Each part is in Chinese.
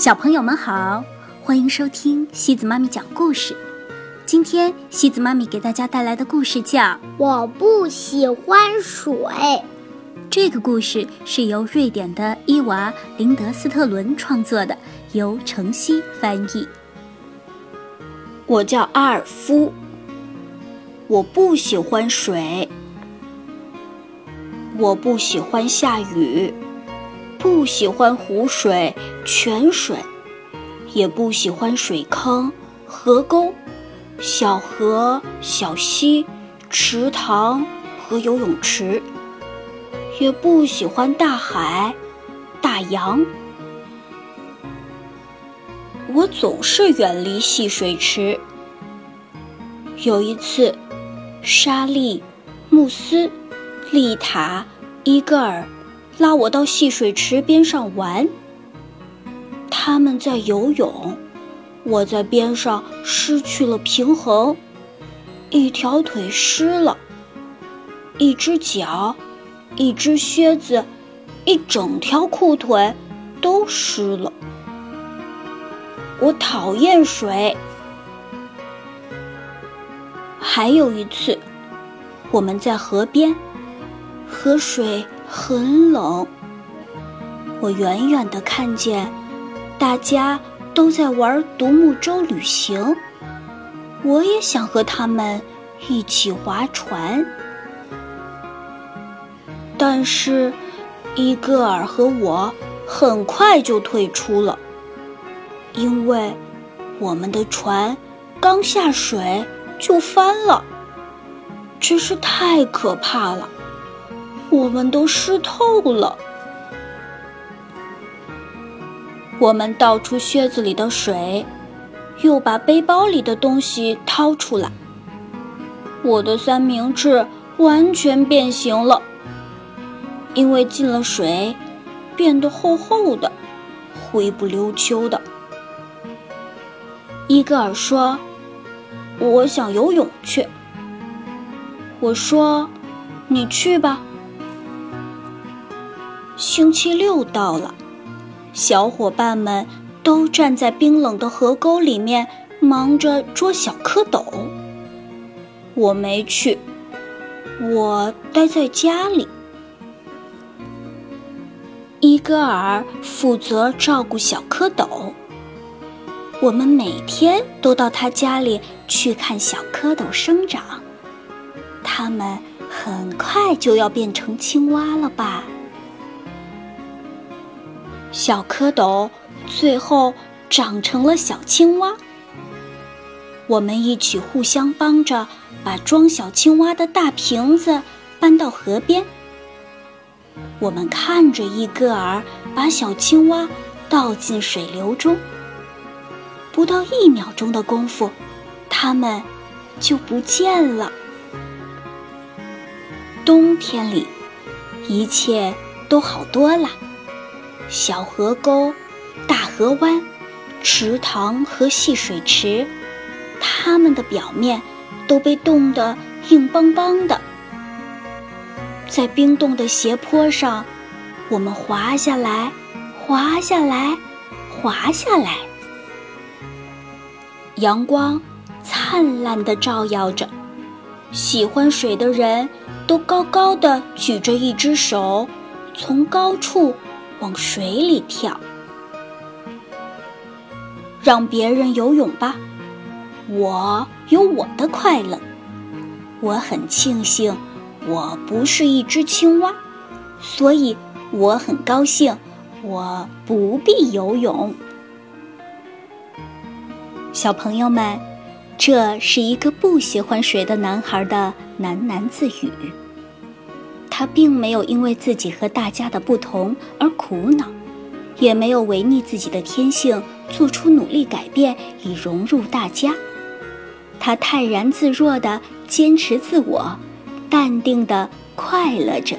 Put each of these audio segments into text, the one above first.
小朋友们好，欢迎收听西子妈咪讲故事。今天西子妈咪给大家带来的故事叫《我不喜欢水》。这个故事是由瑞典的伊娃·林德斯特伦创作的，由程曦翻译。我叫阿尔夫，我不喜欢水，我不喜欢下雨。不喜欢湖水、泉水，也不喜欢水坑、河沟、小河、小溪、池塘和游泳池，也不喜欢大海、大洋。我总是远离戏水池。有一次，莎莉、慕斯、丽塔、伊戈尔。拉我到戏水池边上玩。他们在游泳，我在边上失去了平衡，一条腿湿了，一只脚，一只靴子，一整条裤腿都湿了。我讨厌水。还有一次，我们在河边，河水。很冷，我远远的看见大家都在玩独木舟旅行，我也想和他们一起划船。但是伊戈尔和我很快就退出了，因为我们的船刚下水就翻了，真是太可怕了。我们都湿透了，我们倒出靴子里的水，又把背包里的东西掏出来。我的三明治完全变形了，因为进了水，变得厚厚的，灰不溜秋的。伊戈尔说：“我想游泳去。”我说：“你去吧。”星期六到了，小伙伴们都站在冰冷的河沟里面，忙着捉小蝌蚪。我没去，我待在家里。伊戈尔负责照顾小蝌蚪，我们每天都到他家里去看小蝌蚪生长。它们很快就要变成青蛙了吧？小蝌蚪最后长成了小青蛙。我们一起互相帮着，把装小青蛙的大瓶子搬到河边。我们看着伊戈尔把小青蛙倒进水流中，不到一秒钟的功夫，它们就不见了。冬天里，一切都好多了。小河沟、大河湾、池塘和戏水池，它们的表面都被冻得硬邦邦的。在冰冻的斜坡上，我们滑下来，滑下来，滑下来。阳光灿烂地照耀着，喜欢水的人都高高的举着一只手，从高处。往水里跳，让别人游泳吧。我有我的快乐。我很庆幸我不是一只青蛙，所以我很高兴我不必游泳。小朋友们，这是一个不喜欢水的男孩的喃喃自语。他并没有因为自己和大家的不同而苦恼，也没有违逆自己的天性做出努力改变以融入大家。他泰然自若地坚持自我，淡定地快乐着。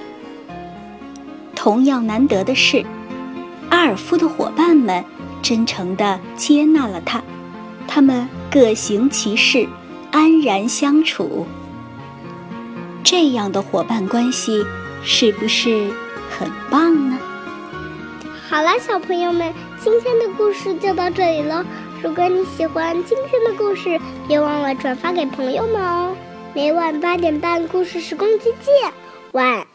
同样难得的是，阿尔夫的伙伴们真诚地接纳了他，他们各行其事，安然相处。这样的伙伴关系是不是很棒呢？好了，小朋友们，今天的故事就到这里喽。如果你喜欢今天的故事，别忘了转发给朋友们哦。每晚八点半，故事时光机见，晚。